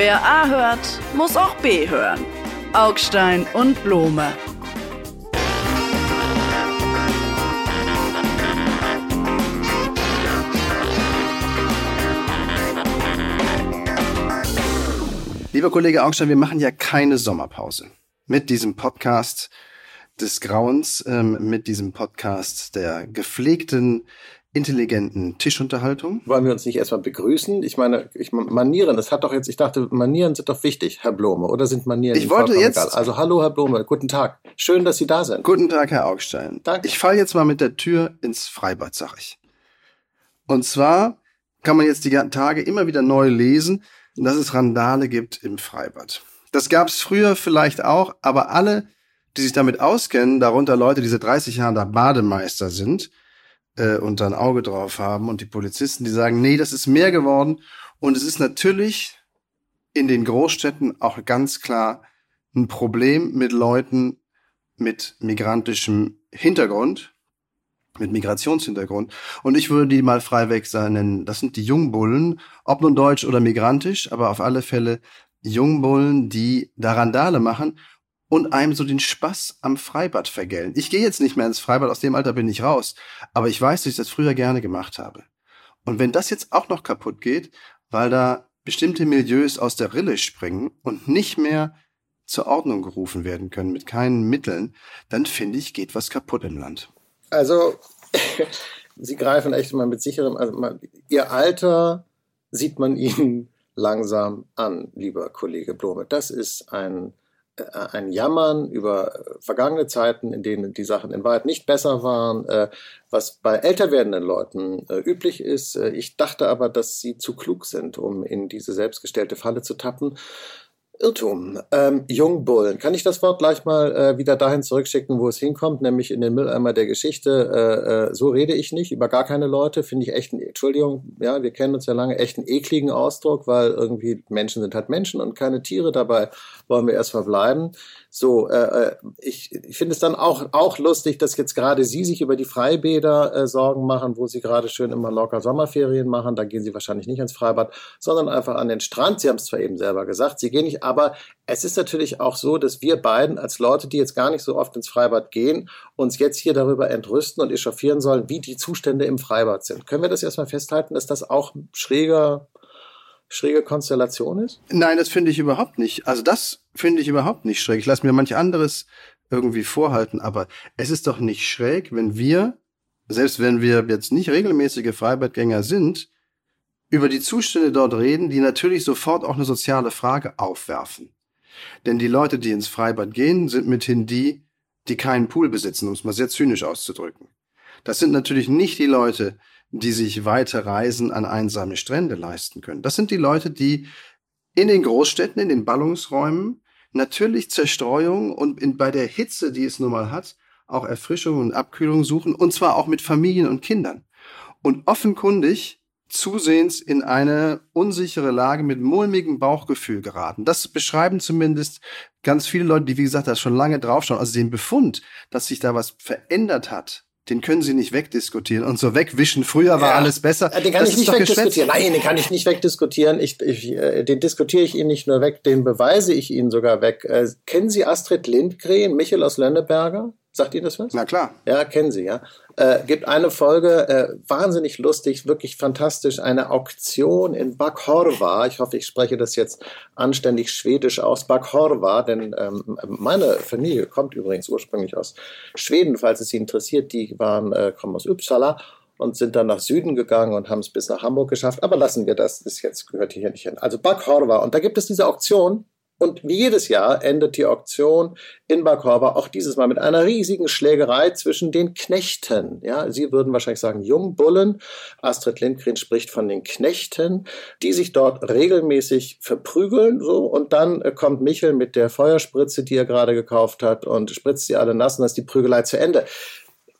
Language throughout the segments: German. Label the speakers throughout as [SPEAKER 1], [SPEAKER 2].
[SPEAKER 1] Wer A hört, muss auch B hören. Augstein und Blome.
[SPEAKER 2] Lieber Kollege Augstein, wir machen ja keine Sommerpause. Mit diesem Podcast des Grauens, ähm, mit diesem Podcast der gepflegten, intelligenten Tischunterhaltung.
[SPEAKER 3] Wollen wir uns nicht erstmal begrüßen? Ich meine, ich, Manieren, das hat doch jetzt, ich dachte, Manieren sind doch wichtig, Herr Blome, oder sind Manieren
[SPEAKER 2] Ich wollte jetzt.
[SPEAKER 3] Egal? Also hallo, Herr Blome, guten Tag. Schön, dass Sie da sind.
[SPEAKER 2] Guten Tag, Herr Augstein.
[SPEAKER 3] Danke.
[SPEAKER 2] Ich falle jetzt mal mit der Tür ins Freibad, sag ich. Und zwar kann man jetzt die Tage immer wieder neu lesen, dass es Randale gibt im Freibad. Das gab es früher vielleicht auch, aber alle, die sich damit auskennen, darunter Leute, die seit 30 Jahren da Bademeister sind äh, und da ein Auge drauf haben und die Polizisten, die sagen, nee, das ist mehr geworden. Und es ist natürlich in den Großstädten auch ganz klar ein Problem mit Leuten mit migrantischem Hintergrund, mit Migrationshintergrund. Und ich würde die mal frei weg sein nennen. Das sind die Jungbullen, ob nun deutsch oder migrantisch, aber auf alle Fälle Jungbullen, die da Randale machen und einem so den Spaß am Freibad vergällen. Ich gehe jetzt nicht mehr ins Freibad, aus dem Alter bin ich raus, aber ich weiß, dass ich das früher gerne gemacht habe. Und wenn das jetzt auch noch kaputt geht, weil da bestimmte Milieus aus der Rille springen und nicht mehr zur Ordnung gerufen werden können mit keinen Mitteln, dann finde ich, geht was kaputt im Land.
[SPEAKER 3] Also, Sie greifen echt mal mit sicherem, also mal, Ihr Alter sieht man Ihnen langsam an, lieber Kollege Blome. Das ist ein, ein Jammern über vergangene Zeiten, in denen die Sachen in Wahrheit nicht besser waren, äh, was bei älter werdenden Leuten äh, üblich ist. Äh, ich dachte aber, dass sie zu klug sind, um in diese selbstgestellte Falle zu tappen. Irrtum. Ähm, Jungbullen. Kann ich das Wort gleich mal äh, wieder dahin zurückschicken, wo es hinkommt, nämlich in den Mülleimer der Geschichte? Äh, äh, so rede ich nicht über gar keine Leute. Finde ich echt, ein, Entschuldigung, ja, wir kennen uns ja lange, echt einen ekligen Ausdruck, weil irgendwie Menschen sind halt Menschen und keine Tiere. Dabei wollen wir erst verbleiben. So, äh, ich, ich finde es dann auch, auch lustig, dass jetzt gerade Sie sich über die Freibäder äh, Sorgen machen, wo Sie gerade schön immer locker Sommerferien machen. Da gehen Sie wahrscheinlich nicht ins Freibad, sondern einfach an den Strand. Sie haben es zwar eben selber gesagt, Sie gehen nicht, aber es ist natürlich auch so, dass wir beiden als Leute, die jetzt gar nicht so oft ins Freibad gehen, uns jetzt hier darüber entrüsten und echauffieren sollen, wie die Zustände im Freibad sind. Können wir das erstmal festhalten, dass das auch schräger schräge Konstellation ist?
[SPEAKER 2] Nein, das finde ich überhaupt nicht. Also das finde ich überhaupt nicht schräg. Ich lasse mir manch anderes irgendwie vorhalten, aber es ist doch nicht schräg, wenn wir, selbst wenn wir jetzt nicht regelmäßige Freibadgänger sind, über die Zustände dort reden, die natürlich sofort auch eine soziale Frage aufwerfen. Denn die Leute, die ins Freibad gehen, sind mithin die, die keinen Pool besitzen, um es mal sehr zynisch auszudrücken. Das sind natürlich nicht die Leute, die sich weite Reisen an einsame Strände leisten können. Das sind die Leute, die in den Großstädten, in den Ballungsräumen natürlich Zerstreuung und in, bei der Hitze, die es nun mal hat, auch Erfrischung und Abkühlung suchen und zwar auch mit Familien und Kindern. Und offenkundig zusehends in eine unsichere Lage mit mulmigem Bauchgefühl geraten. Das beschreiben zumindest ganz viele Leute, die wie gesagt da schon lange draufschauen. Also den Befund, dass sich da was verändert hat den können Sie nicht wegdiskutieren und so wegwischen. Früher war ja, alles besser.
[SPEAKER 3] Den kann
[SPEAKER 2] das
[SPEAKER 3] ich nicht wegdiskutieren. Nein, den kann ich nicht wegdiskutieren. Ich, ich, äh, den diskutiere ich Ihnen nicht nur weg, den beweise ich Ihnen sogar weg. Äh, kennen Sie Astrid Lindgren, Michel aus Lönneberger? Sagt Ihnen das was?
[SPEAKER 2] Na klar.
[SPEAKER 3] Ja, kennen Sie, ja. Äh, gibt eine Folge, äh, wahnsinnig lustig, wirklich fantastisch, eine Auktion in Bakhorva. Ich hoffe, ich spreche das jetzt anständig schwedisch aus. Bakhorva, denn ähm, meine Familie kommt übrigens ursprünglich aus Schweden, falls es Sie interessiert. Die waren, äh, kommen aus Uppsala und sind dann nach Süden gegangen und haben es bis nach Hamburg geschafft. Aber lassen wir das, das jetzt gehört hier nicht hin. Also Bakhorva. Und da gibt es diese Auktion und wie jedes Jahr endet die Auktion in Bakorba auch dieses Mal mit einer riesigen Schlägerei zwischen den Knechten. Ja, Sie würden wahrscheinlich sagen Jungbullen. Astrid Lindgren spricht von den Knechten, die sich dort regelmäßig verprügeln. So und dann äh, kommt Michel mit der Feuerspritze, die er gerade gekauft hat, und spritzt sie alle nass und dann ist die Prügelei zu Ende.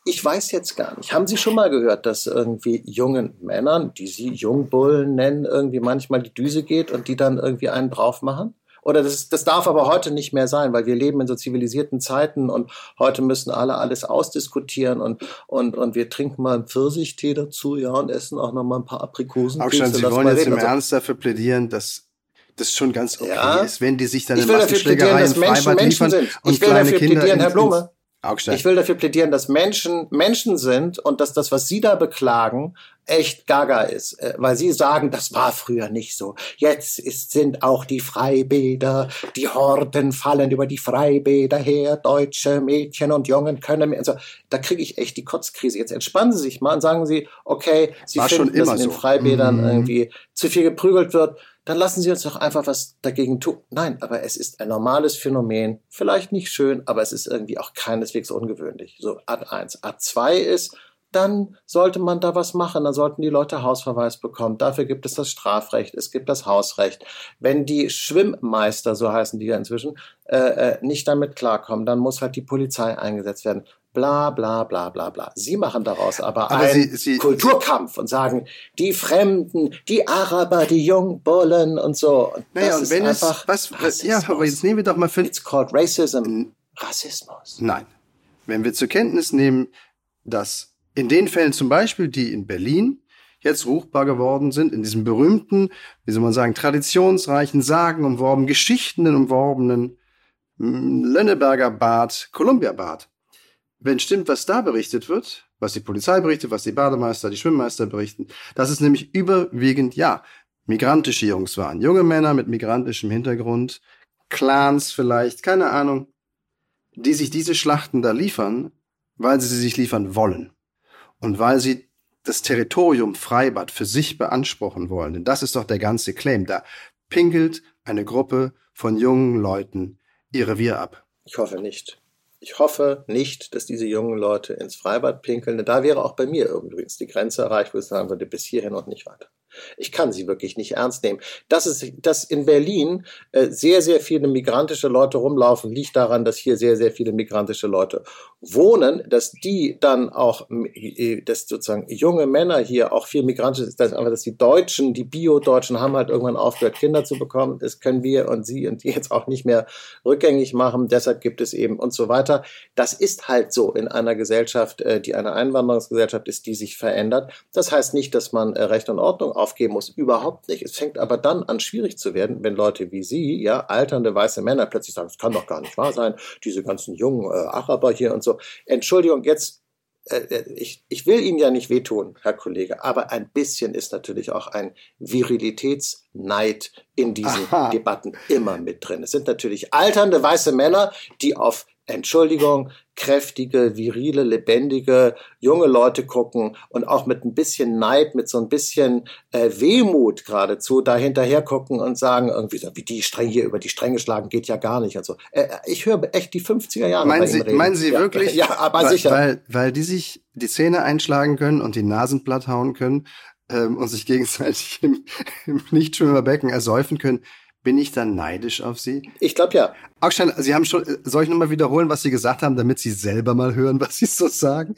[SPEAKER 3] Ich weiß jetzt gar nicht. Haben Sie schon mal gehört, dass irgendwie jungen Männern, die Sie Jungbullen nennen, irgendwie manchmal die Düse geht und die dann irgendwie einen drauf machen? Oder das, das darf aber heute nicht mehr sein, weil wir leben in so zivilisierten Zeiten und heute müssen alle alles ausdiskutieren und, und, und wir trinken mal einen Pfirsichtee dazu, ja, und essen auch noch mal ein paar Aprikosen.
[SPEAKER 2] Auch schon, Sie wollen jetzt im so. Ernst dafür plädieren, dass das schon ganz okay
[SPEAKER 3] Ja.
[SPEAKER 2] ist, wenn die sich dann
[SPEAKER 3] Ich
[SPEAKER 2] in
[SPEAKER 3] will dafür plädieren,
[SPEAKER 2] Massenschlägerei
[SPEAKER 3] dass
[SPEAKER 2] im
[SPEAKER 3] Menschen
[SPEAKER 2] Freibad
[SPEAKER 3] Menschen
[SPEAKER 2] liefern
[SPEAKER 3] sind.
[SPEAKER 2] und
[SPEAKER 3] Ich will
[SPEAKER 2] kleine
[SPEAKER 3] dafür
[SPEAKER 2] Kinder
[SPEAKER 3] plädieren, Herr Blome.
[SPEAKER 2] Augstein.
[SPEAKER 3] Ich will dafür plädieren, dass Menschen Menschen sind und dass das, was Sie da beklagen, echt gaga ist. Äh, Weil Sie sagen, das war früher nicht so. Jetzt ist, sind auch die Freibäder, die Horden fallen über die Freibäder her, deutsche Mädchen und Jungen können mehr. Also, da kriege ich echt die Kotzkrise. Jetzt entspannen Sie sich mal und sagen Sie, okay, Sie
[SPEAKER 2] War
[SPEAKER 3] finden, dass in den
[SPEAKER 2] so.
[SPEAKER 3] Freibädern
[SPEAKER 2] Mhm.
[SPEAKER 3] irgendwie zu viel geprügelt wird dann lassen Sie uns doch einfach was dagegen tun. Nein, aber es ist ein normales Phänomen. Vielleicht nicht schön, aber es ist irgendwie auch keineswegs ungewöhnlich. So Ad 1. Ad 2 ist, dann sollte man da was machen. Dann sollten die Leute Hausverweis bekommen. Dafür gibt es das Strafrecht, es gibt das Hausrecht. Wenn die Schwimmmeister, so heißen die ja inzwischen, äh, äh, nicht damit klarkommen, dann muss halt die Polizei eingesetzt werden. Bla bla bla bla bla. Sie machen daraus aber,
[SPEAKER 2] Aber
[SPEAKER 3] einen
[SPEAKER 2] Sie- Sie-
[SPEAKER 3] Kulturkampf und sagen, die Fremden, die Araber, die Jungbullen und so. Und
[SPEAKER 2] Naja,
[SPEAKER 3] das
[SPEAKER 2] und
[SPEAKER 3] ist
[SPEAKER 2] wenn es,
[SPEAKER 3] einfach
[SPEAKER 2] was, was, ja, aber jetzt nehmen wir doch mal für,
[SPEAKER 3] It's called racism. Rassismus.
[SPEAKER 2] Nein. Wenn wir zur Kenntnis nehmen, dass in den Fällen zum Beispiel, die in Berlin jetzt ruchbar geworden sind, in diesem berühmten, wie soll man sagen, traditionsreichen, sagenumworben, geschichtenen umworbenen mm, Lönneberger Bad, Columbia Bad. Wenn stimmt, was da berichtet wird, was die Polizei berichtet, was die Bademeister, die Schwimmmeister berichten, dass es nämlich überwiegend, ja, migrantische Jungs waren. Junge Männer mit migrantischem Hintergrund, Clans vielleicht, keine Ahnung, die sich diese Schlachten da liefern, weil sie sie sich liefern wollen und weil sie das Territorium Freibad für sich beanspruchen wollen. Denn das ist doch der ganze Claim. Da pinkelt eine Gruppe von jungen Leuten ihr Revier ab.
[SPEAKER 3] Ich hoffe nicht. Ich hoffe nicht, dass diese jungen Leute ins Freibad pinkeln. Denn Da wäre auch bei mir übrigens die Grenze erreicht, wo ich sagen würde, bis hierhin und nicht weiter. Ich kann sie wirklich nicht ernst nehmen. Dass es, dass in Berlin äh, sehr, sehr viele migrantische Leute rumlaufen, liegt daran, dass hier sehr, sehr viele migrantische Leute wohnen, dass die dann auch, dass sozusagen junge Männer hier auch viel migrantisch ist, dass dass die Deutschen, die Bio-Deutschen haben halt irgendwann aufgehört, Kinder zu bekommen. Das können wir und sie und die jetzt auch nicht mehr rückgängig machen. Deshalb gibt es eben und so weiter. Das ist halt so in einer Gesellschaft, äh, die eine Einwanderungsgesellschaft ist, die sich verändert. Das heißt nicht, dass man äh, Recht und Ordnung aufgeben muss. Überhaupt nicht. Es fängt aber dann an, schwierig zu werden, wenn Leute wie Sie, ja, alternde weiße Männer plötzlich sagen, es kann doch gar nicht wahr sein, diese ganzen jungen äh, Araber hier und so. Entschuldigung, jetzt äh, ich, ich will Ihnen ja nicht wehtun, Herr Kollege, aber ein bisschen ist natürlich auch ein Virilitätsneid in diesen
[SPEAKER 2] Aha.
[SPEAKER 3] Debatten immer mit drin. Es sind natürlich alternde weiße Männer, die auf Entschuldigung, kräftige, virile, lebendige, junge Leute gucken und auch mit ein bisschen Neid, mit so ein bisschen äh, Wehmut geradezu da hinterher gucken und sagen irgendwie so, wie die streng hier über die Stränge schlagen, geht ja gar nicht und so. Äh, ich höre echt die 50er Jahre
[SPEAKER 2] Meinen Sie, meinen Sie
[SPEAKER 3] ja,
[SPEAKER 2] wirklich?
[SPEAKER 3] Ja, aber
[SPEAKER 2] weil,
[SPEAKER 3] sicher.
[SPEAKER 2] Weil, weil die sich die Zähne einschlagen können und die Nasen platt hauen können ähm, und sich gegenseitig im, im Nichtschwimmerbecken ersäufen können. Bin ich dann neidisch auf Sie?
[SPEAKER 3] ich glaube ja.
[SPEAKER 2] Augstein, Sie haben schon, äh, soll ich nochmal wiederholen, was Sie gesagt haben, damit Sie selber mal hören, was Sie so sagen?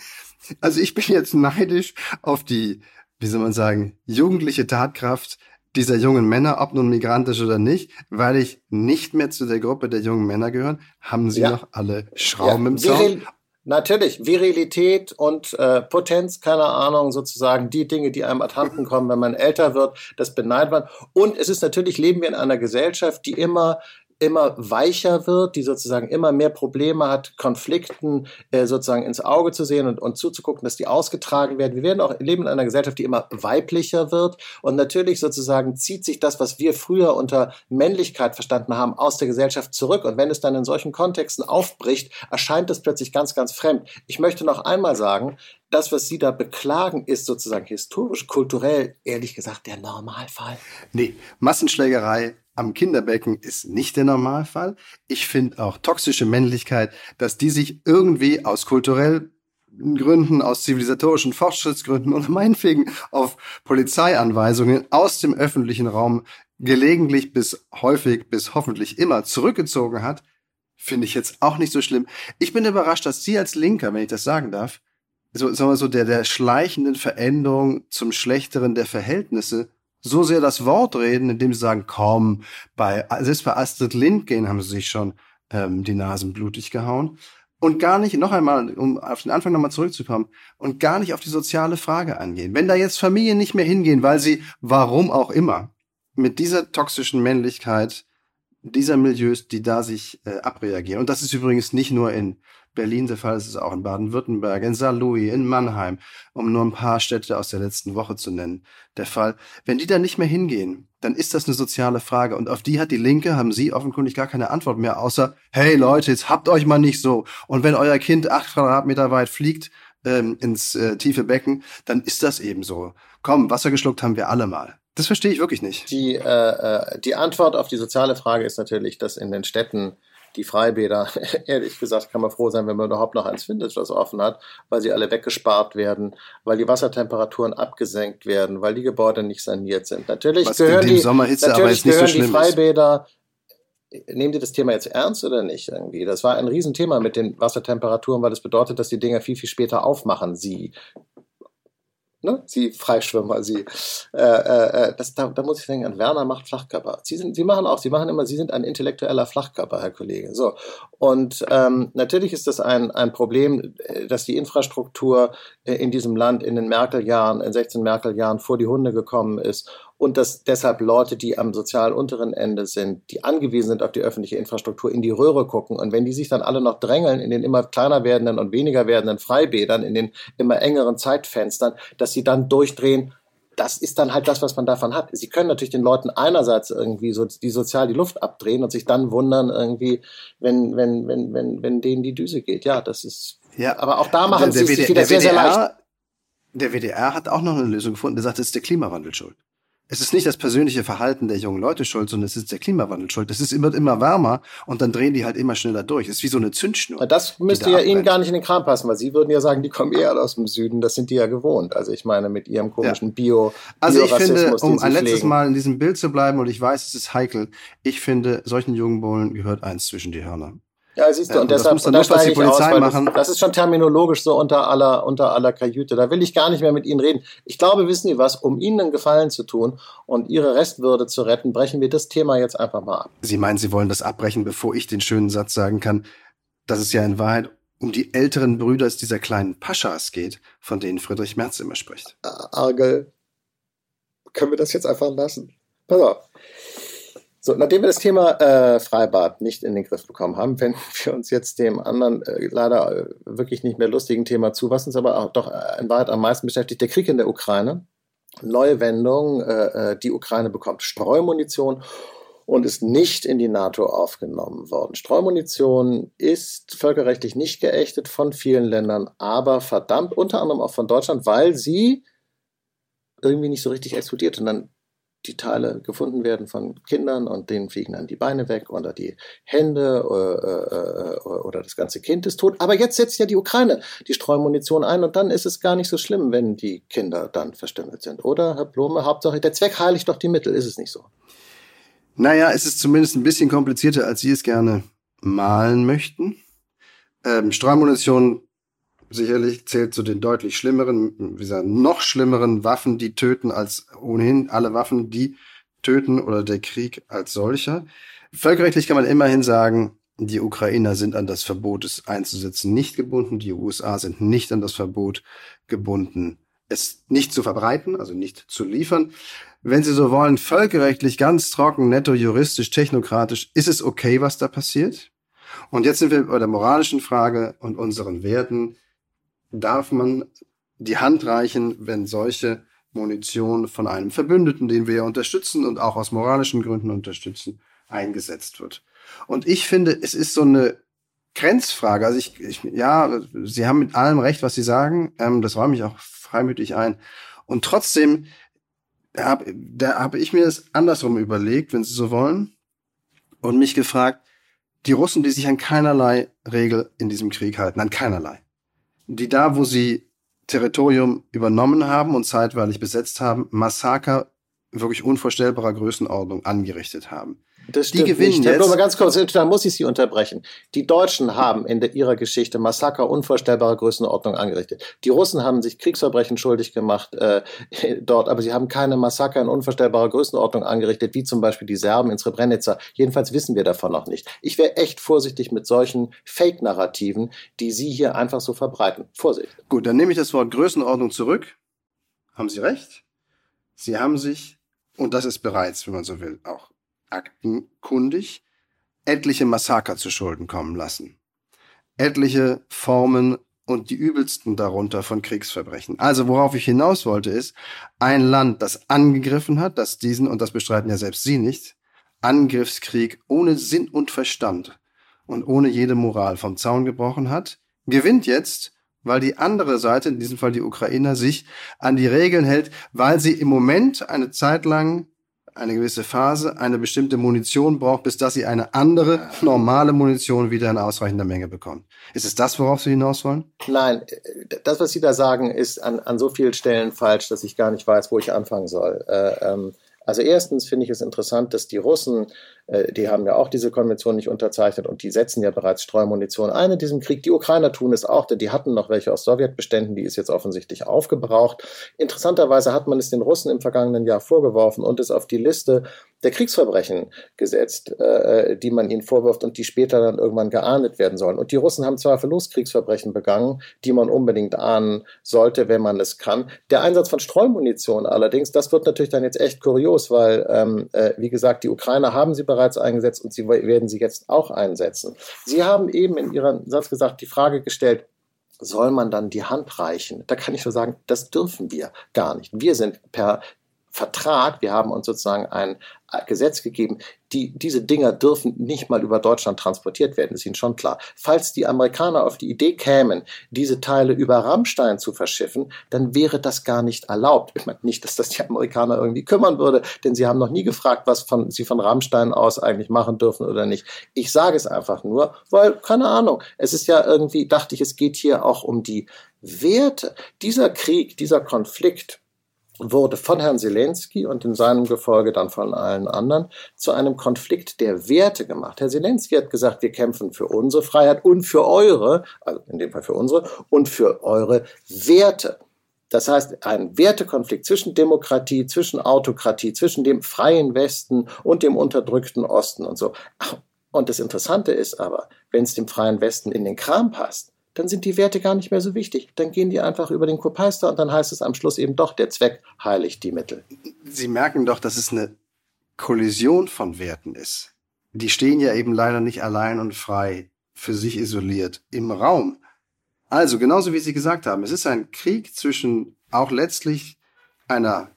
[SPEAKER 2] Also ich bin jetzt neidisch auf die, wie soll man sagen, jugendliche Tatkraft dieser jungen Männer, ob nun migrantisch oder nicht, weil ich nicht mehr zu der Gruppe der jungen Männer gehören. Haben Sie
[SPEAKER 3] Ja.
[SPEAKER 2] noch alle Schrauben
[SPEAKER 3] Ja,
[SPEAKER 2] im Zaun?
[SPEAKER 3] Natürlich, Virilität und äh, Potenz, keine Ahnung, sozusagen die Dinge, die einem abhanden kommen, wenn man älter wird, das beneidet man. Und es ist natürlich, leben wir in einer Gesellschaft, die immer immer weicher wird, die sozusagen immer mehr Probleme hat, Konflikten äh, sozusagen ins Auge zu sehen und, und zuzugucken, dass die ausgetragen werden. Wir werden auch leben in einer Gesellschaft, die immer weiblicher wird und natürlich sozusagen zieht sich das, was wir früher unter Männlichkeit verstanden haben, aus der Gesellschaft zurück. Und wenn es dann in solchen Kontexten aufbricht, erscheint es plötzlich ganz, ganz fremd. Ich möchte noch einmal sagen, das, was Sie da beklagen, ist sozusagen historisch, kulturell, ehrlich gesagt, der Normalfall.
[SPEAKER 2] Nee, Massenschlägerei am Kinderbecken ist nicht der Normalfall. Ich finde auch toxische Männlichkeit, dass die sich irgendwie aus kulturell Gründen, aus zivilisatorischen Fortschrittsgründen oder meinetwegen auf Polizeianweisungen aus dem öffentlichen Raum gelegentlich bis häufig bis hoffentlich immer zurückgezogen hat, finde ich jetzt auch nicht so schlimm. Ich bin überrascht, dass Sie als Linker, wenn ich das sagen darf, so, sagen wir so, der, der schleichenden Veränderung zum Schlechteren der Verhältnisse so sehr das Wort reden, indem sie sagen, komm, bei, selbst bei Astrid Lindgren haben sie sich schon ähm, die Nasen blutig gehauen. Und gar nicht, noch einmal, um auf den Anfang nochmal zurückzukommen, und gar nicht auf die soziale Frage angehen. Wenn da jetzt Familien nicht mehr hingehen, weil sie, warum auch immer, mit dieser toxischen Männlichkeit dieser Milieus, die da sich äh, abreagieren. Und das ist übrigens nicht nur in Berlin der Fall, es ist auch in Baden-Württemberg, in Saarlouis, in Mannheim, um nur ein paar Städte aus der letzten Woche zu nennen, der Fall. Wenn die da nicht mehr hingehen, dann ist das eine soziale Frage. Und auf die hat die Linke, haben sie offenkundig gar keine Antwort mehr, außer, hey Leute, jetzt habt euch mal nicht so. Und wenn euer Kind acht Quadratmeter weit fliegt ähm, ins äh, tiefe Becken, dann ist das eben so. Komm, Wasser geschluckt haben wir alle mal. Das verstehe ich wirklich nicht.
[SPEAKER 3] Die, äh, äh, die Antwort auf die soziale Frage ist natürlich, dass in den Städten die Freibäder, ehrlich gesagt, kann man froh sein, wenn man überhaupt noch eins findet, das offen hat, weil sie alle weggespart werden, weil die Wassertemperaturen abgesenkt werden, weil die Gebäude nicht saniert sind. Natürlich Was gehören die, natürlich gehören so die Freibäder Nehmen Sie das Thema jetzt ernst oder nicht irgendwie? Das war ein Riesenthema mit den Wassertemperaturen, weil das bedeutet, dass die Dinger viel, viel später aufmachen. Sie ne? Sie Freischwimmer, Sie, äh, äh, äh, das, da, da muss ich denken, an Werner macht Flachkörper. Sie sind, Sie machen auch, Sie machen immer, Sie sind ein intellektueller Flachkörper, Herr Kollege. So. Und ähm, natürlich ist das ein, ein Problem, äh, dass die Infrastruktur äh, in diesem Land in den Merkel-Jahren, in 16 Merkel-Jahren vor die Hunde gekommen ist und dass deshalb Leute, die am sozial unteren Ende sind, die angewiesen sind auf die öffentliche Infrastruktur, in die Röhre gucken. Und wenn die sich dann alle noch drängeln in den immer kleiner werdenden und weniger werdenden Freibädern, in den immer engeren Zeitfenstern, dass sie dann durchdrehen, das ist dann halt das, was man davon hat. Sie können natürlich den Leuten einerseits irgendwie so die sozial die Luft abdrehen und sich dann wundern irgendwie, wenn wenn wenn wenn wenn denen die Düse geht. Ja, das ist. Ja, aber auch da machen sie sich wieder sehr sehr leicht.
[SPEAKER 2] Der WDR hat auch noch eine Lösung gefunden. Der sagt, es ist der Klimawandel schuld es ist nicht das persönliche Verhalten der jungen Leute schuld, sondern es ist der Klimawandel schuld. Es ist immer, immer wärmer und dann drehen die halt immer schneller durch. Es ist wie so eine Zündschnur.
[SPEAKER 3] Das müsste ja abbrennt. Ihnen gar nicht in den Kram passen, weil Sie würden ja sagen, die kommen eher aus dem Süden. Das sind die ja gewohnt. Also ich meine, mit Ihrem komischen ja. Bio.
[SPEAKER 2] Also ich finde, um ein letztes pflegen. Mal in diesem Bild zu bleiben, und ich weiß, es ist heikel, ich finde, solchen jungen Bullen gehört eins zwischen die Hörner.
[SPEAKER 3] Ja, siehst du, ja, und, deshalb das, und da steige ich aus, machen. Das, das, ist schon terminologisch so unter aller, unter aller Kajüte. Da will ich gar nicht mehr mit Ihnen reden. Ich glaube, wissen Sie was, um Ihnen einen Gefallen zu tun und Ihre Restwürde zu retten, brechen wir das Thema jetzt einfach mal ab.
[SPEAKER 2] Sie meinen, Sie wollen das abbrechen, bevor ich den schönen Satz sagen kann, dass es ja in Wahrheit um die älteren Brüder dieser kleinen Paschas geht, von denen Friedrich Merz immer spricht.
[SPEAKER 3] Argel, können wir das jetzt einfach lassen? Pass auf. So, nachdem wir das Thema äh, Freibad nicht in den Griff bekommen haben, wenden wir uns jetzt dem anderen, äh, leider äh, wirklich nicht mehr lustigen Thema zu, was uns aber auch doch äh, in Wahrheit am meisten beschäftigt, der Krieg in der Ukraine. Neue Wendung, äh, äh, die Ukraine bekommt Streumunition und ist nicht in die NATO aufgenommen worden. Streumunition ist völkerrechtlich nicht geächtet von vielen Ländern, aber verdammt, unter anderem auch von Deutschland, weil sie irgendwie nicht so richtig explodiert. Und dann die Teile gefunden werden von Kindern und denen fliegen dann die Beine weg oder die Hände äh, äh, oder das ganze Kind ist tot. Aber jetzt setzt ja die Ukraine die Streumunition ein und dann ist es gar nicht so schlimm, wenn die Kinder dann verstümmelt sind. Oder, Herr Blome, Hauptsache, der Zweck heiligt doch die Mittel, ist es nicht so?
[SPEAKER 2] Naja, es ist zumindest ein bisschen komplizierter, als Sie es gerne malen möchten. Ähm, Streumunition sicherlich zählt zu den deutlich schlimmeren, wie gesagt, noch schlimmeren Waffen, die töten als ohnehin alle Waffen, die töten oder der Krieg als solcher. Völkerrechtlich kann man immerhin sagen, die Ukrainer sind an das Verbot, es einzusetzen, nicht gebunden. Die USA sind nicht an das Verbot gebunden, es nicht zu verbreiten, also nicht zu liefern. Wenn Sie so wollen, völkerrechtlich ganz trocken, netto juristisch, technokratisch, ist es okay, was da passiert? Und jetzt sind wir bei der moralischen Frage und unseren Werten darf man die Hand reichen, wenn solche Munition von einem Verbündeten, den wir ja unterstützen und auch aus moralischen Gründen unterstützen, eingesetzt wird. Und ich finde, es ist so eine Grenzfrage. Also ich, ich ja, Sie haben mit allem recht, was Sie sagen. Ähm, das räume ich auch freimütig ein. Und trotzdem habe da habe ich mir das andersrum überlegt, wenn Sie so wollen, und mich gefragt, die Russen, die sich an keinerlei Regel in diesem Krieg halten, an keinerlei die da, wo sie Territorium übernommen haben und zeitweilig besetzt haben, Massaker wirklich unvorstellbarer Größenordnung angerichtet haben.
[SPEAKER 3] Das stimmt die gewinnen nicht. jetzt. Nur mal ganz kurz, da muss ich Sie unterbrechen. Die Deutschen haben in der, ihrer Geschichte Massaker unvorstellbarer Größenordnung angerichtet. Die Russen haben sich Kriegsverbrechen schuldig gemacht äh, dort, aber sie haben keine Massaker in unvorstellbarer Größenordnung angerichtet, wie zum Beispiel die Serben in Srebrenica. Jedenfalls wissen wir davon noch nicht. Ich wäre echt vorsichtig mit solchen Fake-Narrativen, die Sie hier einfach so verbreiten. Vorsicht.
[SPEAKER 2] Gut, dann nehme ich das Wort Größenordnung zurück. Haben Sie recht? Sie haben sich und das ist bereits, wenn man so will, auch aktenkundig, etliche Massaker zu Schulden kommen lassen. Etliche Formen und die übelsten darunter von Kriegsverbrechen. Also worauf ich hinaus wollte ist, ein Land, das angegriffen hat, das diesen, und das bestreiten ja selbst Sie nicht, Angriffskrieg ohne Sinn und Verstand und ohne jede Moral vom Zaun gebrochen hat, gewinnt jetzt, weil die andere Seite, in diesem Fall die Ukrainer, sich an die Regeln hält, weil sie im Moment eine Zeit lang eine gewisse Phase eine bestimmte Munition braucht, bis dass sie eine andere, normale Munition wieder in ausreichender Menge bekommt. Ist es das, worauf Sie hinaus wollen?
[SPEAKER 3] Nein, das, was Sie da sagen, ist an, an so vielen Stellen falsch, dass ich gar nicht weiß, wo ich anfangen soll. Äh, ähm, also erstens finde ich es interessant, dass die Russen äh, die haben ja auch diese Konvention nicht unterzeichnet und die setzen ja bereits Streumunition ein in diesem Krieg. Die Ukrainer tun es auch, denn die hatten noch welche aus Sowjetbeständen, die ist jetzt offensichtlich aufgebraucht. Interessanterweise hat man es den Russen im vergangenen Jahr vorgeworfen und es auf die Liste der Kriegsverbrechen gesetzt, äh, die man ihnen vorwirft und die später dann irgendwann geahndet werden sollen. Und die Russen haben zweifellos Kriegsverbrechen begangen, die man unbedingt ahnen sollte, wenn man es kann. Der Einsatz von Streumunition allerdings, das wird natürlich dann jetzt echt kurios, weil, ähm, äh, wie gesagt, die Ukrainer haben sie bereits eingesetzt und sie werden sie jetzt auch einsetzen. Sie haben eben in Ihrem Satz gesagt, die Frage gestellt, soll man dann die Hand reichen? Da kann ich nur sagen, das dürfen wir gar nicht. Wir sind per Vertrag, wir haben uns sozusagen ein Gesetz gegeben, die, diese Dinger dürfen nicht mal über Deutschland transportiert werden, ist Ihnen schon klar. Falls die Amerikaner auf die Idee kämen, diese Teile über Rammstein zu verschiffen, dann wäre das gar nicht erlaubt. Ich meine nicht, dass das die Amerikaner irgendwie kümmern würde, denn sie haben noch nie gefragt, was von, sie von Rammstein aus eigentlich machen dürfen oder nicht. Ich sage es einfach nur, weil, keine Ahnung, es ist ja irgendwie, dachte ich, es geht hier auch um die Werte. Dieser Krieg, dieser Konflikt, wurde von Herrn Zelensky und in seinem Gefolge dann von allen anderen zu einem Konflikt der Werte gemacht. Herr Zelensky hat gesagt, wir kämpfen für unsere Freiheit und für eure, also in dem Fall für unsere, und für eure Werte. Das heißt, ein Wertekonflikt zwischen Demokratie, zwischen Autokratie, zwischen dem freien Westen und dem unterdrückten Osten und so. Und das Interessante ist aber, wenn es dem freien Westen in den Kram passt, dann sind die Werte gar nicht mehr so wichtig. Dann gehen die einfach über den Kopeister und dann heißt es am Schluss eben doch, der Zweck heiligt die Mittel.
[SPEAKER 2] Sie merken doch, dass es eine Kollision von Werten ist. Die stehen ja eben leider nicht allein und frei, für sich isoliert im Raum. Also, genauso wie Sie gesagt haben, es ist ein Krieg zwischen auch letztlich einer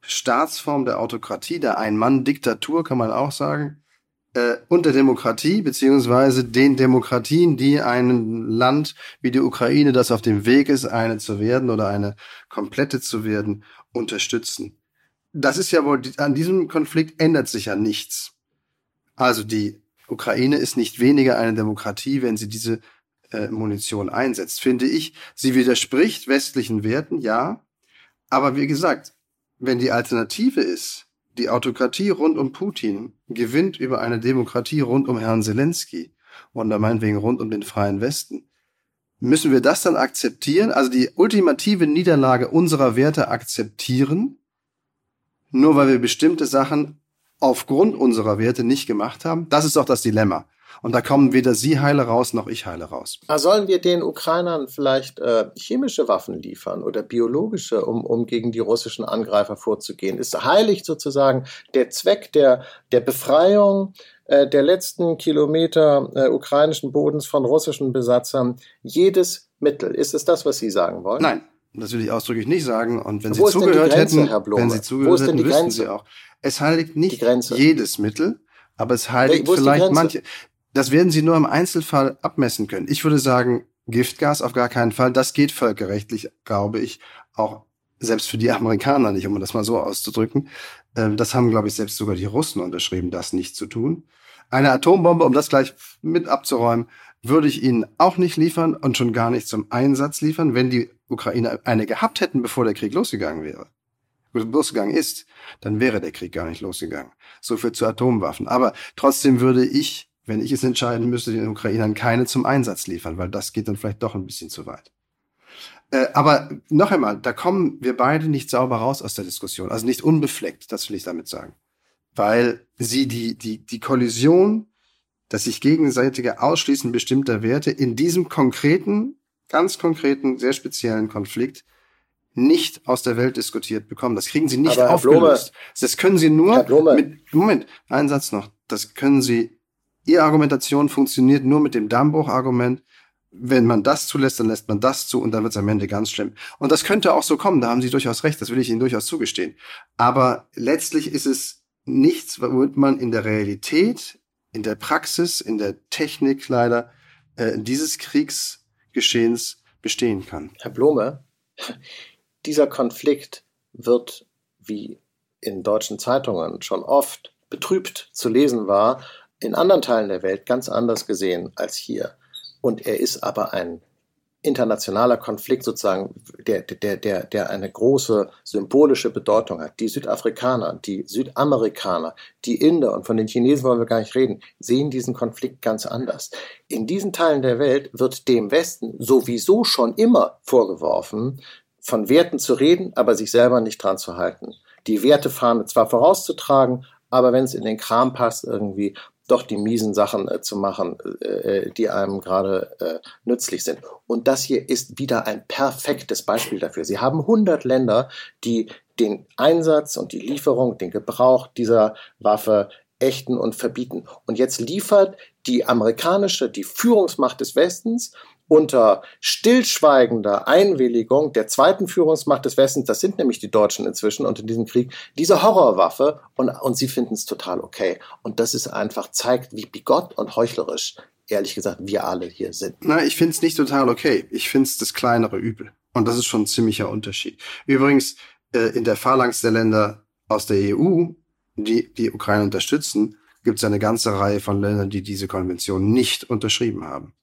[SPEAKER 2] Staatsform der Autokratie, der Ein-Mann-Diktatur, kann man auch sagen, äh, und der Demokratie, beziehungsweise den Demokratien, die ein Land wie die Ukraine, das auf dem Weg ist, eine zu werden oder eine komplette zu werden, unterstützen. Das ist ja wohl, an diesem Konflikt ändert sich ja nichts. Also die Ukraine ist nicht weniger eine Demokratie, wenn sie diese äh, Munition einsetzt, finde ich. Sie widerspricht westlichen Werten, ja. Aber wie gesagt, wenn die Alternative ist, die Autokratie rund um Putin gewinnt über eine Demokratie rund um Herrn Zelensky und da meinetwegen rund um den freien Westen. Müssen wir das dann akzeptieren? Also die ultimative Niederlage unserer Werte akzeptieren, nur weil wir bestimmte Sachen aufgrund unserer Werte nicht gemacht haben? Das ist doch das Dilemma. Und da kommen weder Sie heile raus, noch ich heile raus.
[SPEAKER 3] Sollen wir den Ukrainern vielleicht äh, chemische Waffen liefern oder biologische, um, um gegen die russischen Angreifer vorzugehen? Ist heilig sozusagen der Zweck der, der Befreiung äh, der letzten Kilometer äh, ukrainischen Bodens von russischen Besatzern jedes Mittel? Ist es das, was Sie sagen wollen?
[SPEAKER 2] Nein. Das will ich ausdrücklich nicht sagen. Und wenn Wo Sie zugehört Grenze, hätten, wenn Sie zugehört hätten, wüssten Sie auch. Es heiligt nicht jedes Mittel, aber es heiligt vielleicht manche. Das werden Sie nur im Einzelfall abmessen können. Ich würde sagen, Giftgas auf gar keinen Fall. Das geht völkerrechtlich, glaube ich, auch selbst für die Amerikaner nicht, um das mal so auszudrücken. Ähm, das haben, glaube ich, selbst sogar die Russen unterschrieben, das nicht zu tun. Eine Atombombe, um das gleich mit abzuräumen, würde ich Ihnen auch nicht liefern und schon gar nicht zum Einsatz liefern, wenn die Ukraine eine gehabt hätten, bevor der Krieg losgegangen wäre. Losgegangen ist, dann wäre der Krieg gar nicht losgegangen. So viel zu Atomwaffen. Aber trotzdem würde ich wenn ich es entscheiden müsste, den Ukrainern keine zum Einsatz liefern, weil das geht dann vielleicht doch ein bisschen zu weit. Äh, aber noch einmal, da kommen wir beide nicht sauber raus aus der Diskussion, also nicht unbefleckt, das will ich damit sagen. Weil sie die, die, die Kollision, das sich gegenseitige Ausschließen bestimmter Werte in diesem konkreten, ganz konkreten, sehr speziellen Konflikt nicht aus der Welt diskutiert bekommen. Das kriegen Sie nicht Aber aufgelöst. das können Sie nur mit, Moment, einen Satz noch. Das können Sie, Ihre Argumentation funktioniert nur mit dem Dammbruch-Argument. Wenn man das zulässt, dann lässt man das zu und dann wird es am Ende ganz schlimm. Und das könnte auch so kommen, da haben Sie durchaus recht, das will ich Ihnen durchaus zugestehen. Aber letztlich ist es nichts, womit man in der Realität, in der Praxis, in der Technik leider äh, dieses Kriegsgeschehens bestehen kann.
[SPEAKER 3] Herr Blome, dieser Konflikt wird, wie in deutschen Zeitungen schon oft betrübt zu lesen war, in anderen Teilen der Welt ganz anders gesehen als hier. Und er ist aber ein internationaler Konflikt sozusagen, der, der, der, der eine große symbolische Bedeutung hat. Die Südafrikaner, die Südamerikaner, die Inder und von den Chinesen wollen wir gar nicht reden, sehen diesen Konflikt ganz anders. In diesen Teilen der Welt wird dem Westen sowieso schon immer vorgeworfen, von Werten zu reden, aber sich selber nicht dran zu halten. Die Wertefahne zwar vorauszutragen, aber wenn es in den Kram passt, irgendwie doch die miesen Sachen äh, zu machen, äh, äh, die einem gerade äh, nützlich sind. Und das hier ist wieder ein perfektes Beispiel dafür. Sie haben 100 Länder, die den Einsatz und die Lieferung, den Gebrauch dieser Waffe ächten und verbieten. Und jetzt liefert die amerikanische, die Führungsmacht des Westens unter stillschweigender Einwilligung der zweiten Führungsmacht des Westens, das sind nämlich die Deutschen inzwischen unter diesem Krieg, diese Horrorwaffe und, und sie finden es total okay. Und das ist einfach, zeigt, wie bigott und heuchlerisch, ehrlich gesagt, wir alle hier sind.
[SPEAKER 2] Na, ich finde es nicht total okay. Ich finde es das kleinere Übel. Und das ist schon ein ziemlicher Unterschied. Übrigens, äh, in der Phalanx der Länder aus der EU, die die Ukraine unterstützen, gibt es eine ganze Reihe von Ländern, die diese Konvention nicht unterschrieben haben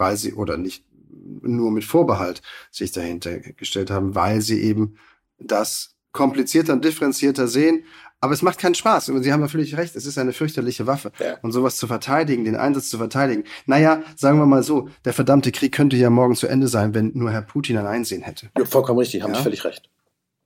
[SPEAKER 2] weil sie oder nicht nur mit Vorbehalt sich dahinter gestellt haben, weil sie eben das komplizierter und differenzierter sehen. Aber es macht keinen Spaß. Und Sie haben ja völlig recht. Es ist eine fürchterliche Waffe. Ja. Und sowas zu verteidigen, den Einsatz zu verteidigen. Naja, sagen wir mal so, der verdammte Krieg könnte ja morgen zu Ende sein, wenn nur Herr Putin ein Einsehen hätte.
[SPEAKER 3] Ja, vollkommen richtig. Haben ja? Sie völlig recht.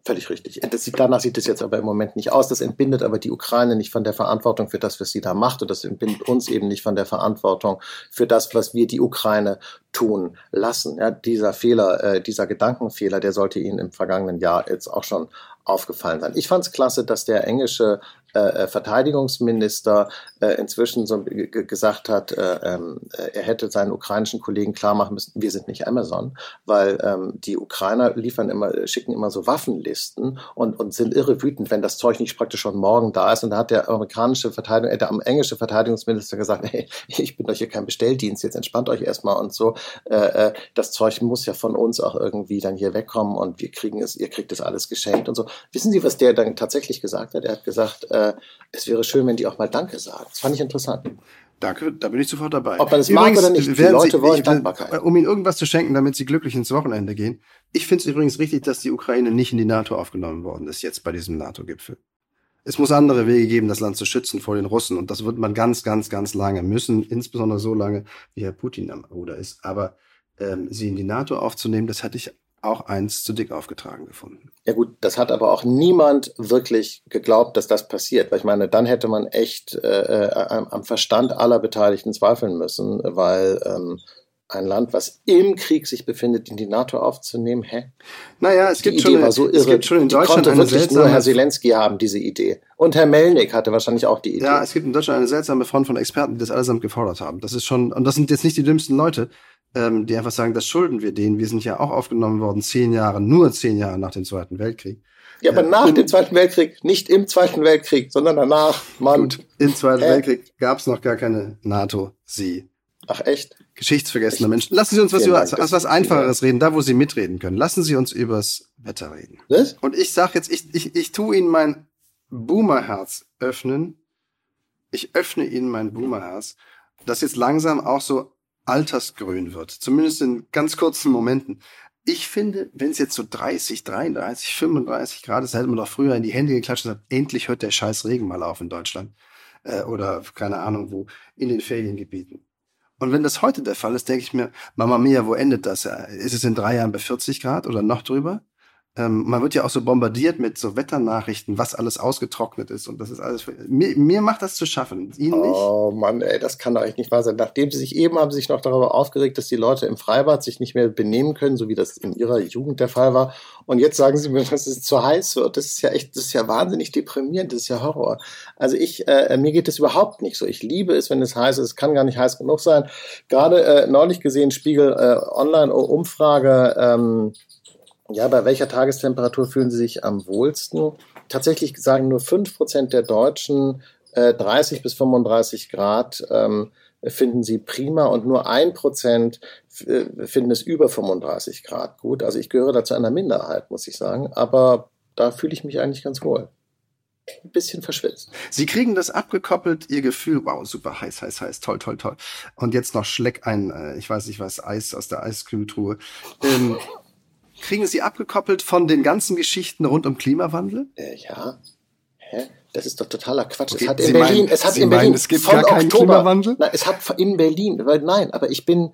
[SPEAKER 3] Völlig richtig. Das sieht, danach sieht es jetzt aber im Moment nicht aus. Das entbindet aber die Ukraine nicht von der Verantwortung für das, was sie da macht. Und das entbindet uns eben nicht von der Verantwortung für das, was wir die Ukraine tun lassen. Ja, dieser Fehler, äh, dieser Gedankenfehler, der sollte Ihnen im vergangenen Jahr jetzt auch schon aufgefallen sein. Ich fand es klasse, dass der englische äh, äh, Verteidigungsminister äh, inzwischen so gesagt hat, äh, ähm, äh, er hätte seinen ukrainischen Kollegen klar machen müssen, wir sind nicht Amazon, weil ähm, die Ukrainer liefern immer, schicken immer so Waffenlisten und, und sind irre wütend, wenn das Zeug nicht praktisch schon morgen da ist. Und da hat der amerikanische Verteidigung, der englische Verteidigungsminister gesagt, hey, ich bin doch hier kein Bestelldienst, jetzt entspannt euch erstmal und so. Das Zeug muss ja von uns auch irgendwie dann hier wegkommen und wir kriegen es, ihr kriegt es alles geschenkt und so. Wissen Sie, was der dann tatsächlich gesagt hat? Er hat gesagt, äh, es wäre schön, wenn die auch mal Danke sagen. Das fand ich interessant.
[SPEAKER 2] Danke, da bin ich sofort dabei.
[SPEAKER 3] Ob man es mag oder nicht, die Leute Sie, wollen ich, Dankbarkeit.
[SPEAKER 2] Um ihnen irgendwas zu schenken, damit sie glücklich ins Wochenende gehen. Ich finde es übrigens richtig, dass die Ukraine nicht in die NATO aufgenommen worden ist, jetzt bei diesem NATO-Gipfel. Es muss andere Wege geben, das Land zu schützen vor den Russen. Und das wird man ganz, ganz, ganz lange müssen, insbesondere so lange, wie Herr Putin am Ruder ist. Aber ähm, sie in die NATO aufzunehmen, das hatte ich auch eins zu dick aufgetragen gefunden.
[SPEAKER 3] Ja gut, das hat aber auch niemand wirklich geglaubt, dass das passiert. Weil ich meine, dann hätte man echt äh, äh am Verstand aller Beteiligten zweifeln müssen, weil ähm, ein Land, was im Krieg sich befindet, in die NATO aufzunehmen, hä?
[SPEAKER 2] Naja, es gibt, schon,
[SPEAKER 3] so irre. es gibt schon in die Deutschland konnte wirklich nur Herr Zelensky haben, diese Idee. Und Herr Melnik hatte wahrscheinlich auch die Idee.
[SPEAKER 2] Ja, es gibt in Deutschland eine seltsame Front von Experten, die das allesamt gefordert haben. Das ist schon, und das sind jetzt nicht die dümmsten Leute ähm, die einfach sagen, das schulden wir denen. Wir sind ja auch aufgenommen worden, zehn Jahre, nur zehn Jahre nach dem Zweiten Weltkrieg.
[SPEAKER 3] Ja, aber nach dem Zweiten Weltkrieg, nicht im Zweiten Weltkrieg, sondern danach, Mann. Gut,
[SPEAKER 2] im Zweiten äh. Weltkrieg gab es noch gar keine NATO, sie.
[SPEAKER 3] Ach echt?
[SPEAKER 2] Geschichtsvergessene Menschen. Lassen Sie uns was über was, was Einfacheres reden, da wo Sie mitreden können. Lassen Sie uns übers Wetter reden.
[SPEAKER 3] Was?
[SPEAKER 2] Und ich sag jetzt, ich, ich, ich tue Ihnen mein Boomerherz öffnen. Ich öffne Ihnen mein Boomerherz, das jetzt langsam auch so altersgrün wird. Zumindest in ganz kurzen Momenten. Ich finde, wenn es jetzt so 30, 33, 35 Grad ist, hätte man doch früher in die Hände geklatscht und gesagt, endlich hört der scheiß Regen mal auf in Deutschland. Äh, oder keine Ahnung wo, in den Feriengebieten. Und wenn das heute der Fall ist, denke ich mir, Mama Mia, wo endet das? Ist es in drei Jahren bei 40 Grad oder noch drüber? Ähm, man wird ja auch so bombardiert mit so Wetternachrichten, was alles ausgetrocknet ist. Und das ist alles. Mir, mir macht das zu schaffen. Ihnen nicht?
[SPEAKER 3] Oh Mann, ey, das kann doch eigentlich nicht wahr sein. Nachdem sie sich eben haben sie sich noch darüber aufgeregt, dass die Leute im Freibad sich nicht mehr benehmen können, so wie das in ihrer Jugend der Fall war. Und jetzt sagen sie mir, dass es zu heiß wird. Das ist ja echt, das ist ja wahnsinnig deprimierend, das ist ja Horror. Also ich, äh, mir geht es überhaupt nicht so. Ich liebe es, wenn es heiß ist. Es kann gar nicht heiß genug sein. Gerade äh, neulich gesehen, Spiegel äh, Online-Umfrage, ähm, ja, bei welcher Tagestemperatur fühlen Sie sich am wohlsten? Tatsächlich sagen nur fünf Prozent der Deutschen äh, 30 bis 35 Grad ähm, finden sie prima und nur ein Prozent äh, finden es über 35 Grad gut. Also ich gehöre dazu einer Minderheit, muss ich sagen. Aber da fühle ich mich eigentlich ganz wohl. Ein bisschen verschwitzt.
[SPEAKER 2] Sie kriegen das abgekoppelt, ihr Gefühl, wow, super heiß, heiß, heiß, toll, toll, toll. Und jetzt noch Schleck ein, äh, ich weiß nicht was, Eis aus der Eiskühltruhe. Ähm, kriegen Sie abgekoppelt von den ganzen Geschichten rund um Klimawandel?
[SPEAKER 3] Äh, ja. Hä? Das ist doch totaler Quatsch.
[SPEAKER 2] Okay,
[SPEAKER 3] es hat
[SPEAKER 2] Sie
[SPEAKER 3] in Berlin,
[SPEAKER 2] meinen-
[SPEAKER 3] es hat
[SPEAKER 2] Sie
[SPEAKER 3] in Berlin
[SPEAKER 2] meinen, es gibt
[SPEAKER 3] von
[SPEAKER 2] gar keinen
[SPEAKER 3] Oktober,
[SPEAKER 2] Klimawandel?
[SPEAKER 3] Nein, es hat in Berlin, weil nein, aber ich bin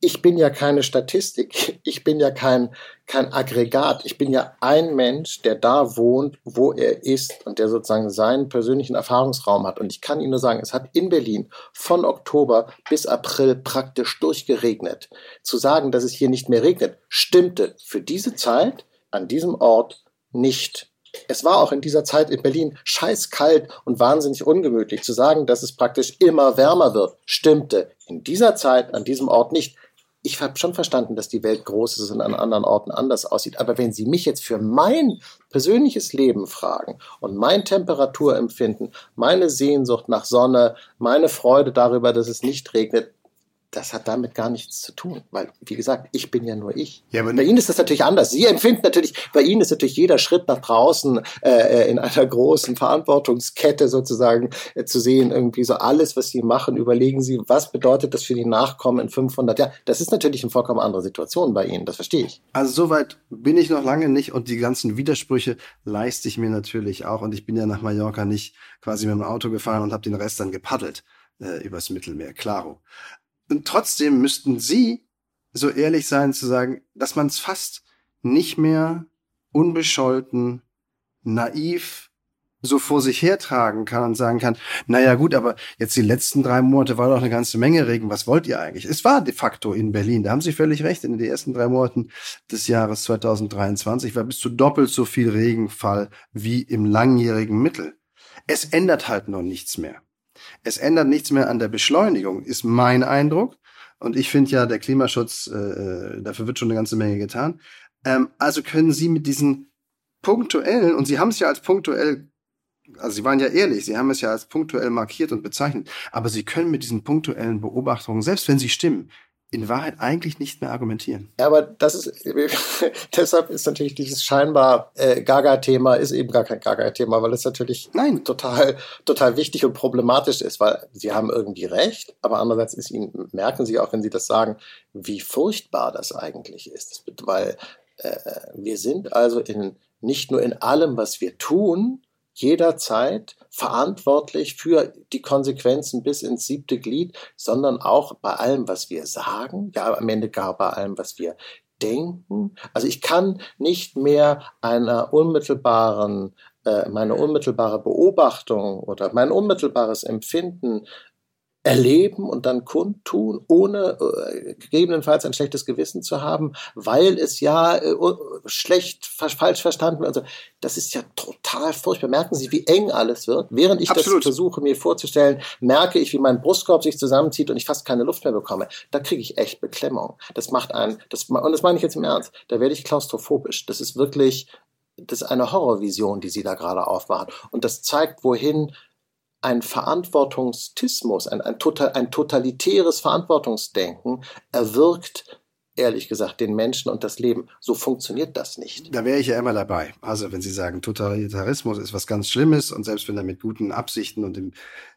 [SPEAKER 3] ich bin ja keine Statistik, ich bin ja kein kein Aggregat, ich bin ja ein Mensch, der da wohnt, wo er ist und der sozusagen seinen persönlichen Erfahrungsraum hat und ich kann Ihnen nur sagen, es hat in Berlin von Oktober bis April praktisch durchgeregnet. Zu sagen, dass es hier nicht mehr regnet, stimmte für diese Zeit an diesem Ort nicht. Es war auch in dieser Zeit in Berlin scheißkalt und wahnsinnig ungemütlich. Zu sagen, dass es praktisch immer wärmer wird, stimmte in dieser Zeit an diesem Ort nicht. Ich habe schon verstanden, dass die Welt groß ist und an anderen Orten anders aussieht. Aber wenn Sie mich jetzt für mein persönliches Leben fragen und mein Temperaturempfinden, meine Sehnsucht nach Sonne, meine Freude darüber, dass es nicht regnet, das hat damit gar nichts zu tun, weil, wie gesagt, ich bin ja nur ich.
[SPEAKER 2] Ja, aber
[SPEAKER 3] bei Ihnen ist das natürlich anders. Sie empfinden natürlich, bei Ihnen ist natürlich jeder Schritt nach draußen äh, in einer großen Verantwortungskette sozusagen äh, zu sehen, irgendwie so alles, was Sie machen, überlegen Sie, was bedeutet das für die Nachkommen in 500 Jahren. Das ist natürlich eine vollkommen andere Situation bei Ihnen, das verstehe ich.
[SPEAKER 2] Also soweit bin ich noch lange nicht und die ganzen Widersprüche leiste ich mir natürlich auch und ich bin ja nach Mallorca nicht quasi mit dem Auto gefahren und habe den Rest dann gepaddelt äh, übers Mittelmeer, klaro. Und trotzdem müssten Sie so ehrlich sein zu sagen, dass man es fast nicht mehr unbescholten, naiv so vor sich hertragen kann und sagen kann, naja gut, aber jetzt die letzten drei Monate war doch eine ganze Menge Regen, was wollt ihr eigentlich? Es war de facto in Berlin, da haben Sie völlig recht, in den ersten drei Monaten des Jahres 2023 war bis zu doppelt so viel Regenfall wie im langjährigen Mittel. Es ändert halt noch nichts mehr. Es ändert nichts mehr an der Beschleunigung, ist mein Eindruck. Und ich finde ja, der Klimaschutz, äh, dafür wird schon eine ganze Menge getan. Ähm, also können Sie mit diesen punktuellen, und Sie haben es ja als punktuell, also Sie waren ja ehrlich, Sie haben es ja als punktuell markiert und bezeichnet, aber Sie können mit diesen punktuellen Beobachtungen, selbst wenn sie stimmen, in Wahrheit eigentlich nicht mehr argumentieren.
[SPEAKER 3] Ja, aber das ist, deshalb ist natürlich dieses scheinbar äh, Gaga-Thema ist eben gar kein Gaga-Thema, weil es natürlich
[SPEAKER 2] Nein.
[SPEAKER 3] total, total wichtig und problematisch ist, weil sie haben irgendwie recht, aber andererseits ist ihnen, merken sie auch, wenn sie das sagen, wie furchtbar das eigentlich ist. Weil äh, wir sind also in, nicht nur in allem, was wir tun, jederzeit verantwortlich für die Konsequenzen bis ins siebte Glied, sondern auch bei allem, was wir sagen, ja am Ende gar bei allem, was wir denken. Also ich kann nicht mehr einer unmittelbaren äh, meine unmittelbare Beobachtung oder mein unmittelbares Empfinden erleben und dann kundtun, ohne äh, gegebenenfalls ein schlechtes Gewissen zu haben, weil es ja äh, schlecht, falsch verstanden wird. Also, das ist ja total furchtbar. Merken Sie, wie eng alles wird. Während ich
[SPEAKER 2] Absolut.
[SPEAKER 3] das versuche mir vorzustellen, merke ich, wie mein Brustkorb sich zusammenzieht und ich fast keine Luft mehr bekomme. Da kriege ich echt Beklemmung. Das macht einen, das, und das meine ich jetzt im Ernst, da werde ich klaustrophobisch. Das ist wirklich, das ist eine Horrorvision, die Sie da gerade aufmachen. Und das zeigt, wohin ein Verantwortungstismus, ein, ein, total, ein totalitäres Verantwortungsdenken erwirkt, ehrlich gesagt, den Menschen und das Leben. So funktioniert das nicht.
[SPEAKER 2] Da wäre ich ja immer dabei. Also wenn Sie sagen, Totalitarismus ist was ganz Schlimmes und selbst wenn er mit guten Absichten und dem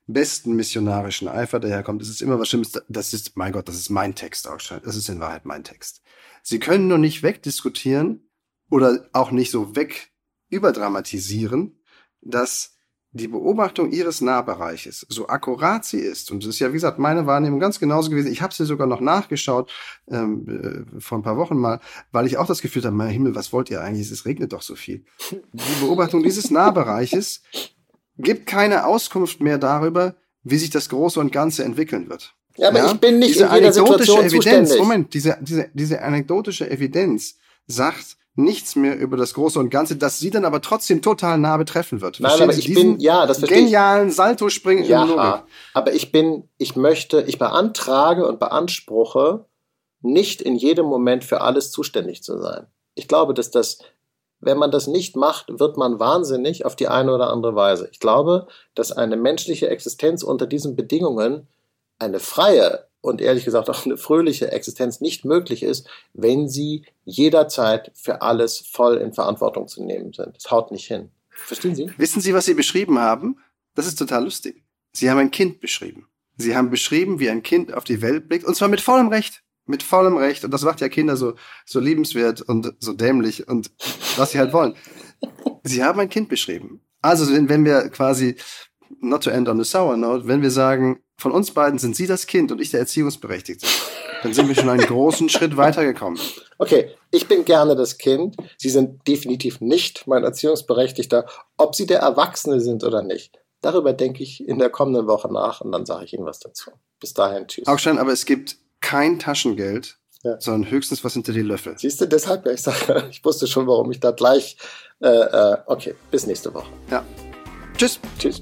[SPEAKER 2] besten missionarischen Eifer daherkommt, ist es immer was Schlimmes. Das ist, mein Gott, das ist mein Text schon. Das ist in Wahrheit mein Text. Sie können nur nicht wegdiskutieren oder auch nicht so weg überdramatisieren, dass die Beobachtung ihres Nahbereiches, so akkurat sie ist, und das ist ja, wie gesagt, meine Wahrnehmung ganz genauso gewesen, ich habe sie sogar noch nachgeschaut ähm, äh, vor ein paar Wochen mal, weil ich auch das Gefühl habe, mein Himmel, was wollt ihr eigentlich, es regnet doch so viel. Die Beobachtung dieses Nahbereiches gibt keine Auskunft mehr darüber, wie sich das Große und Ganze entwickeln wird.
[SPEAKER 3] Ja, aber ja? ich bin nicht diese in jeder Situation
[SPEAKER 2] Evidenz,
[SPEAKER 3] zuständig.
[SPEAKER 2] Moment, diese, diese, diese anekdotische Evidenz sagt, nichts mehr über das Große und Ganze, das sie dann aber trotzdem total nah betreffen wird.
[SPEAKER 3] Nein, aber ich bin, ja, das verstehe
[SPEAKER 2] genialen Salto springen
[SPEAKER 3] ja, in Logik. aber ich bin, ich möchte, ich beantrage und beanspruche, nicht in jedem Moment für alles zuständig zu sein. Ich glaube, dass das, wenn man das nicht macht, wird man wahnsinnig auf die eine oder andere Weise. Ich glaube, dass eine menschliche Existenz unter diesen Bedingungen eine freie und ehrlich gesagt auch eine fröhliche Existenz nicht möglich ist, wenn sie jederzeit für alles voll in Verantwortung zu nehmen sind. Das haut nicht hin. Verstehen Sie?
[SPEAKER 2] Wissen Sie, was Sie beschrieben haben? Das ist total lustig. Sie haben ein Kind beschrieben. Sie haben beschrieben, wie ein Kind auf die Welt blickt, und zwar mit vollem Recht. Mit vollem Recht. Und das macht ja Kinder so, so liebenswert und so dämlich und was sie halt wollen. Sie haben ein Kind beschrieben. Also, wenn, wenn wir quasi, not to end on a sour note, wenn wir sagen, von uns beiden sind Sie das Kind und ich der Erziehungsberechtigte. Dann sind wir schon einen großen Schritt weitergekommen.
[SPEAKER 3] Okay, ich bin gerne das Kind. Sie sind definitiv nicht mein Erziehungsberechtigter. Ob Sie der Erwachsene sind oder nicht, darüber denke ich in der kommenden Woche nach und dann sage ich Ihnen was dazu. Bis dahin, tschüss.
[SPEAKER 2] Augstein, aber es gibt kein Taschengeld, ja. sondern höchstens was hinter die Löffel.
[SPEAKER 3] Siehst du, deshalb, ich sage, ich wusste schon, warum ich da gleich. Äh, äh, okay, bis nächste Woche.
[SPEAKER 2] Ja. Tschüss.
[SPEAKER 3] Tschüss.